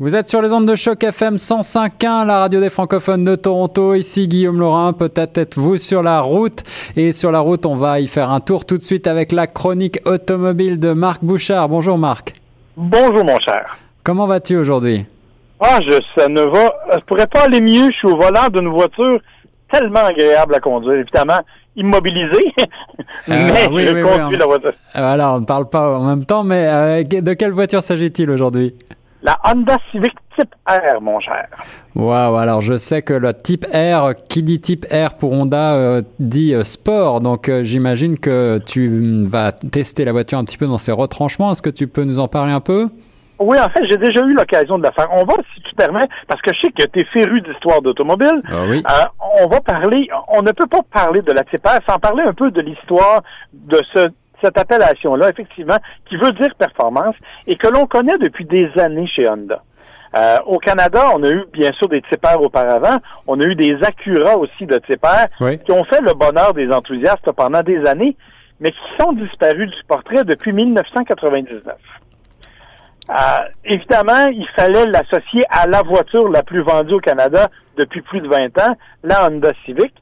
Vous êtes sur les ondes de choc FM 105.1, la radio des francophones de Toronto. Ici Guillaume Laurin. Peut-être êtes-vous sur la route. Et sur la route, on va y faire un tour tout de suite avec la chronique automobile de Marc Bouchard. Bonjour Marc. Bonjour mon cher. Comment vas-tu aujourd'hui? Ah, je, ça ne va, ça pourrait pas aller mieux. Je suis au volant d'une voiture tellement agréable à conduire. Évidemment, immobilisé, mais Ah, oui, je oui, conduis oui, on- la voiture. Voilà, on ne parle pas en même temps, mais euh, de quelle voiture s'agit-il aujourd'hui? La Honda Civic Type R, mon cher. Waouh, alors je sais que le type R, qui dit type R pour Honda, euh, dit euh, sport. Donc euh, j'imagine que tu mm, vas tester la voiture un petit peu dans ses retranchements. Est-ce que tu peux nous en parler un peu? Oui, en fait, j'ai déjà eu l'occasion de la faire. On va, si tu permets, parce que je sais que tu es féru d'histoire d'automobile. Ah oui. Euh, on va parler, on ne peut pas parler de la Type R sans parler un peu de l'histoire de ce, cette appellation-là, effectivement, qui veut dire performance et que l'on connaît depuis des années chez Honda. Euh, au Canada, on a eu bien sûr des Type R auparavant, on a eu des Acura aussi de Type R Oui. qui ont fait le bonheur des enthousiastes pendant des années, mais qui sont disparus du portrait depuis 1999. Euh, évidemment, il fallait l'associer à la voiture la plus vendue au Canada depuis plus de 20 ans, la Honda Civic.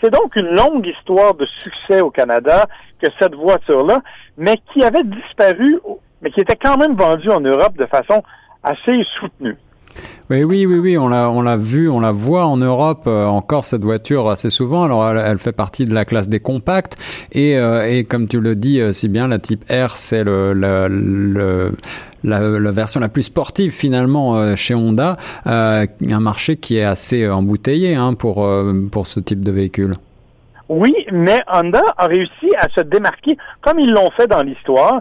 C'est donc une longue histoire de succès au Canada que cette voiture-là, mais qui avait disparu, mais qui était quand même vendue en Europe de façon assez soutenue. Oui, oui, oui, oui, on l'a, on l'a vu, on la voit en Europe euh, encore cette voiture assez souvent. Alors, elle, fait partie de la classe des compacts et, euh, et comme tu le dis euh, si bien, la Type R, c'est le, la, version la plus sportive finalement chez Honda, un marché qui est assez embouteillé hein, pour pour ce type de véhicule. Oui, mais Honda a réussi à se démarquer comme ils l'ont fait dans l'histoire.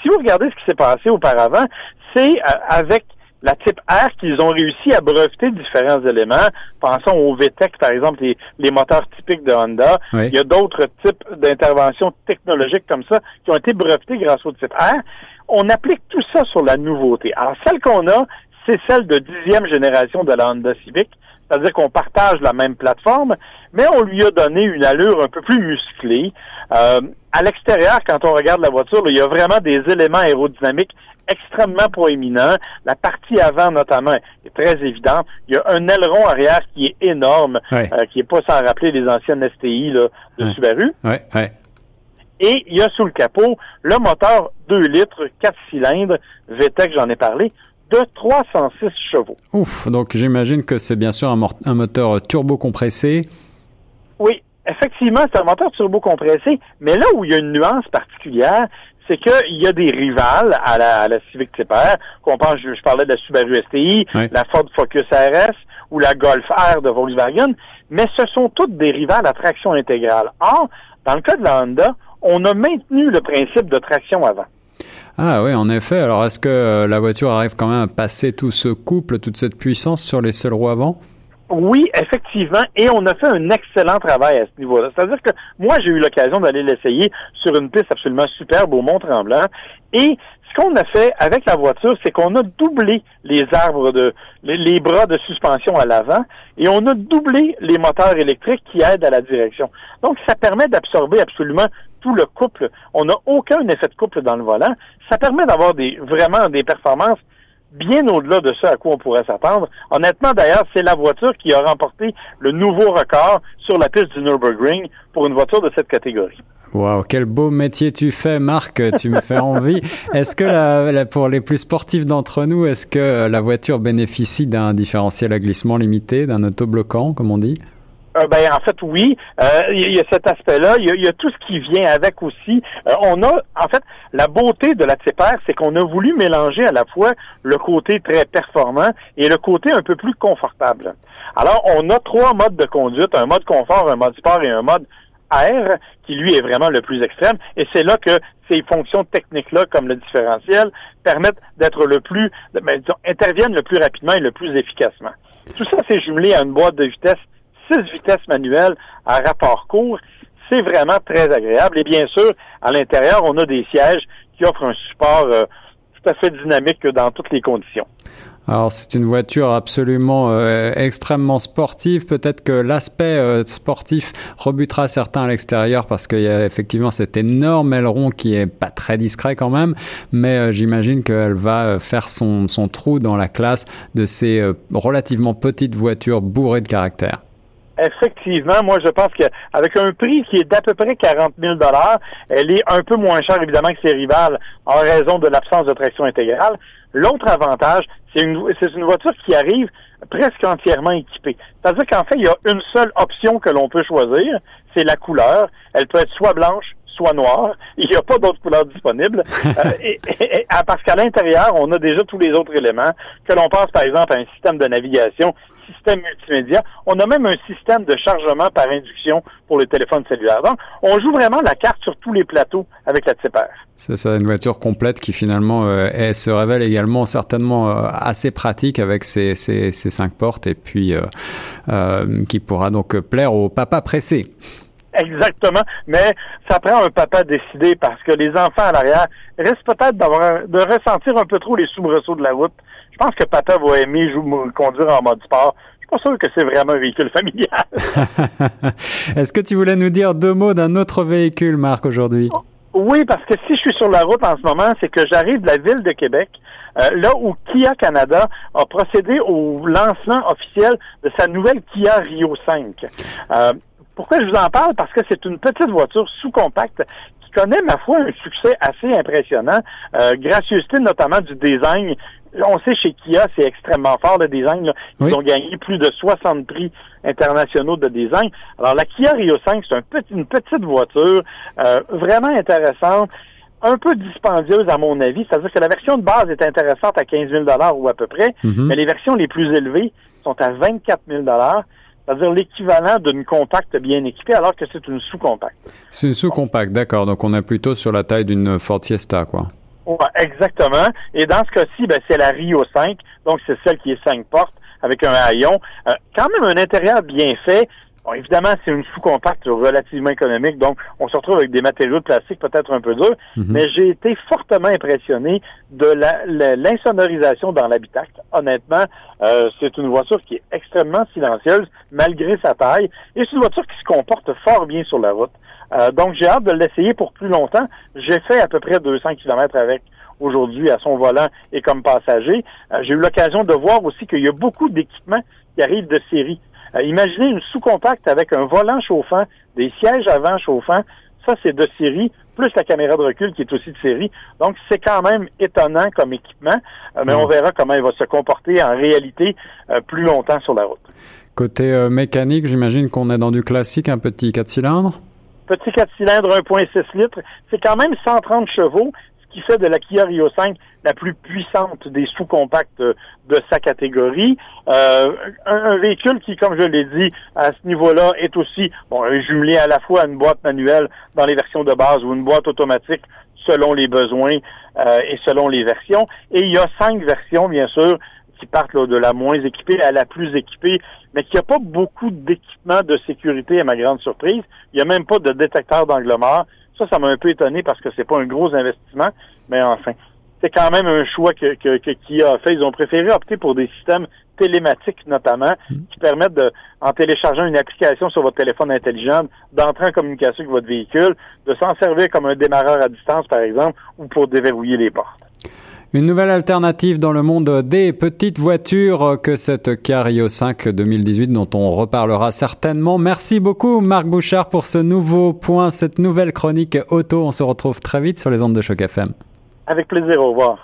Si vous regardez ce qui s'est passé auparavant, c'est avec la type R qu'ils ont réussi à breveter différents éléments. Pensons au VTEC, par exemple, les, les moteurs typiques de Honda. Oui. Il y a d'autres types d'interventions technologiques comme ça qui ont été brevetés grâce au type R. On applique tout ça sur la nouveauté. Alors, celle qu'on a, c'est celle de dixième génération de la Honda Civic. C'est-à-dire qu'on partage la même plateforme, mais on lui a donné une allure un peu plus musclée. Euh, à l'extérieur, quand on regarde la voiture, là, il y a vraiment des éléments aérodynamiques extrêmement proéminents. La partie avant, notamment, est très évidente. Il y a un aileron arrière qui est énorme, Ouais. euh, qui est pas sans rappeler les anciennes STI là, de Ouais. Subaru. Ouais. Et il y a sous le capot le moteur 2 litres, 4 cylindres, VTEC, j'en ai parlé, de 306 chevaux. Ouf. Donc j'imagine que c'est bien sûr un, un moteur turbo compressé. Oui, effectivement, c'est un moteur turbo compressé, mais là où il y a une nuance particulière, c'est qu'il y a des rivales à la, à la Civic Type R, qu'on pense, je, je parlais de la Subaru STI, la Ford Focus RS ou la Golf R de Volkswagen, mais ce sont toutes des rivales à traction intégrale. Or, dans le cas de la Honda, on a maintenu le principe de traction avant. Ah oui, en effet. Alors est-ce que euh, la voiture arrive quand même à passer tout ce couple, toute cette puissance sur les seuls roues avant? Oui, effectivement, et on a fait un excellent travail à ce niveau-là. C'est-à-dire que moi, j'ai eu l'occasion d'aller l'essayer sur une piste absolument superbe au Mont-Tremblant, et ce qu'on a fait avec la voiture, c'est qu'on a doublé les arbres de les, bras de suspension à l'avant et on a doublé les moteurs électriques qui aident à la direction. Donc, ça permet d'absorber absolument tout le couple. On n'a aucun effet de couple dans le volant. Ça permet d'avoir des vraiment des performances bien au-delà de ce à quoi on pourrait s'attendre. Honnêtement, d'ailleurs, c'est la voiture qui a remporté le nouveau record sur la piste du Nürburgring pour une voiture de cette catégorie. Waouh, quel beau métier tu fais, Marc. Tu me fais envie. Est-ce que la, la- pour les plus sportifs d'entre nous, est-ce que euh, la voiture bénéficie d'un différentiel à glissement limité, d'un autobloquant, comme on dit? Euh, ben, en fait, oui. Euh, Il y, a cet aspect-là. Il y, y a tout ce qui vient avec aussi. Euh, on a, en fait, la beauté de la Type R, c'est qu'on a voulu mélanger à la fois le côté très performant et le côté un peu plus confortable. Alors, on a trois modes de conduite, un mode confort, un mode sport et un mode R, qui lui est vraiment le plus extrême. Et c'est là que ces fonctions techniques-là, comme le différentiel, permettent d'être le plus, ben, disons, interviennent le plus rapidement et le plus efficacement. Tout ça, c'est jumelé à une boîte de vitesse, six vitesses manuelles à rapport court. C'est vraiment très agréable. Et bien sûr, à l'intérieur, on a des sièges qui offrent un support euh, tout à fait dynamique dans toutes les conditions. Alors c'est une voiture absolument euh, extrêmement sportive. Peut-être que l'aspect euh, sportif rebutera certains à l'extérieur parce qu'il y a effectivement cet énorme aileron qui est pas très discret quand même. Mais j'imagine qu'elle va faire son trou dans la classe de ces relativement petites voitures bourrées de caractère. Effectivement, moi je pense qu'avec un prix qui est d'à peu près 40 000 elle est un peu moins chère évidemment que ses rivales en raison de l'absence de traction intégrale. L'autre avantage, c'est une, c'est une voiture qui arrive presque entièrement équipée. C'est-à-dire qu'en fait, il y a une seule option que l'on peut choisir, c'est la couleur. Elle peut être soit blanche, soit noire. Il n'y a pas d'autres couleurs disponibles. Euh, et, parce qu'à l'intérieur, on a déjà tous les autres éléments, que l'on passe par exemple à un système de navigation système multimédia. On a même un système de chargement par induction pour les téléphones cellulaires. Donc, on joue vraiment la carte sur tous les plateaux avec la TCPR. C'est ça, une voiture complète qui finalement euh, se révèle également certainement euh, assez pratique avec ses, ses, cinq portes et puis euh, qui pourra donc plaire au papa pressé. Exactement, mais ça prend un papa décidé parce que les enfants à l'arrière risquent peut-être d'avoir de ressentir un peu trop les soubresauts de la route je pense que papa va aimer conduire en mode sport. Je suis pas sûr que c'est vraiment un véhicule familial. Est-ce que tu voulais nous dire deux mots d'un autre véhicule, Marc, aujourd'hui? Oui, parce que si je suis sur la route en ce moment, c'est que j'arrive de la ville de Québec, euh, là où Kia Canada a procédé au lancement officiel de sa nouvelle Kia Rio 5. Euh, pourquoi je vous en parle? Parce que c'est une petite voiture sous-compacte qui connaît, ma foi, un succès assez impressionnant, euh, gracieuseté notamment du design on sait chez Kia, c'est extrêmement fort le design. Ils ont gagné plus de 60 prix internationaux de design. Alors la Kia Rio 5, c'est un petit, une petite voiture euh, vraiment intéressante, un peu dispendieuse à mon avis. C'est-à-dire que la version de base est intéressante à 15 000 ou à peu près, mhm. mais les versions les plus élevées sont à 24 000 c'est-à-dire l'équivalent d'une compacte bien équipée, alors que c'est une sous-compacte. C'est une sous-compacte, d'accord. Donc on est plutôt sur la taille d'une Ford Fiesta, quoi exactement. Et dans ce cas-ci, ben, c'est la Rio 5, donc c'est celle qui est 5 portes avec un haillon. Euh, quand même un intérieur bien fait. Évidemment, c'est une sous-compacte relativement économique, donc on se retrouve avec des matériaux de plastique peut-être un peu durs, mhm. mais j'ai été fortement impressionné de l'insonorisation dans l'habitacle. Honnêtement, euh, c'est une voiture qui est extrêmement silencieuse malgré sa taille, et c'est une voiture qui se comporte fort bien sur la route. Euh, donc, j'ai hâte de l'essayer pour plus longtemps. J'ai fait à peu près 200 km avec aujourd'hui à son volant et comme passager. Euh, j'ai eu l'occasion de voir aussi qu'il y a beaucoup d'équipements qui arrivent de série. Euh, imaginez une sous-compacte avec un volant chauffant, des sièges avant chauffants. Ça, c'est de série, plus la caméra de recul qui est aussi de série. Donc, c'est quand même étonnant comme équipement, mais on verra comment il va se comporter en réalité plus longtemps sur la route. Côté mécanique, j'imagine qu'on est dans du classique, un petit 4 cylindres Petit 4 cylindres 1.6 litres, c'est quand même 130 chevaux, qui fait de la Kia Rio 5 la plus puissante des sous-compacts de, sa catégorie. Euh, un, véhicule qui, comme je l'ai dit, à ce niveau-là, est aussi bon, jumelé à la fois à une boîte manuelle dans les versions de base ou une boîte automatique selon les besoins euh, et selon les versions. Et il y a cinq versions, bien sûr, qui partent de la moins équipée à la plus équipée, mais qui a pas beaucoup d'équipement de sécurité à ma grande surprise. Il n'y a même pas de détecteur d'angle mort. Ça, ça m'a un peu étonné parce que c'est pas un gros investissement, mais enfin, c'est quand même un choix que, que, que qui a fait. Ils ont préféré opter pour des systèmes télématiques notamment, hmm. qui permettent de, en téléchargeant une application sur votre téléphone intelligent, d'entrer en communication avec votre véhicule, de s'en servir comme un démarreur à distance, par exemple, ou pour déverrouiller les portes. Une nouvelle alternative dans le monde des petites voitures que cette Cario 5 2018 dont on reparlera certainement. Merci beaucoup Marc Bouchard pour ce nouveau point, cette nouvelle chronique auto. On se retrouve très vite sur les ondes de choc FM. Avec plaisir, au revoir.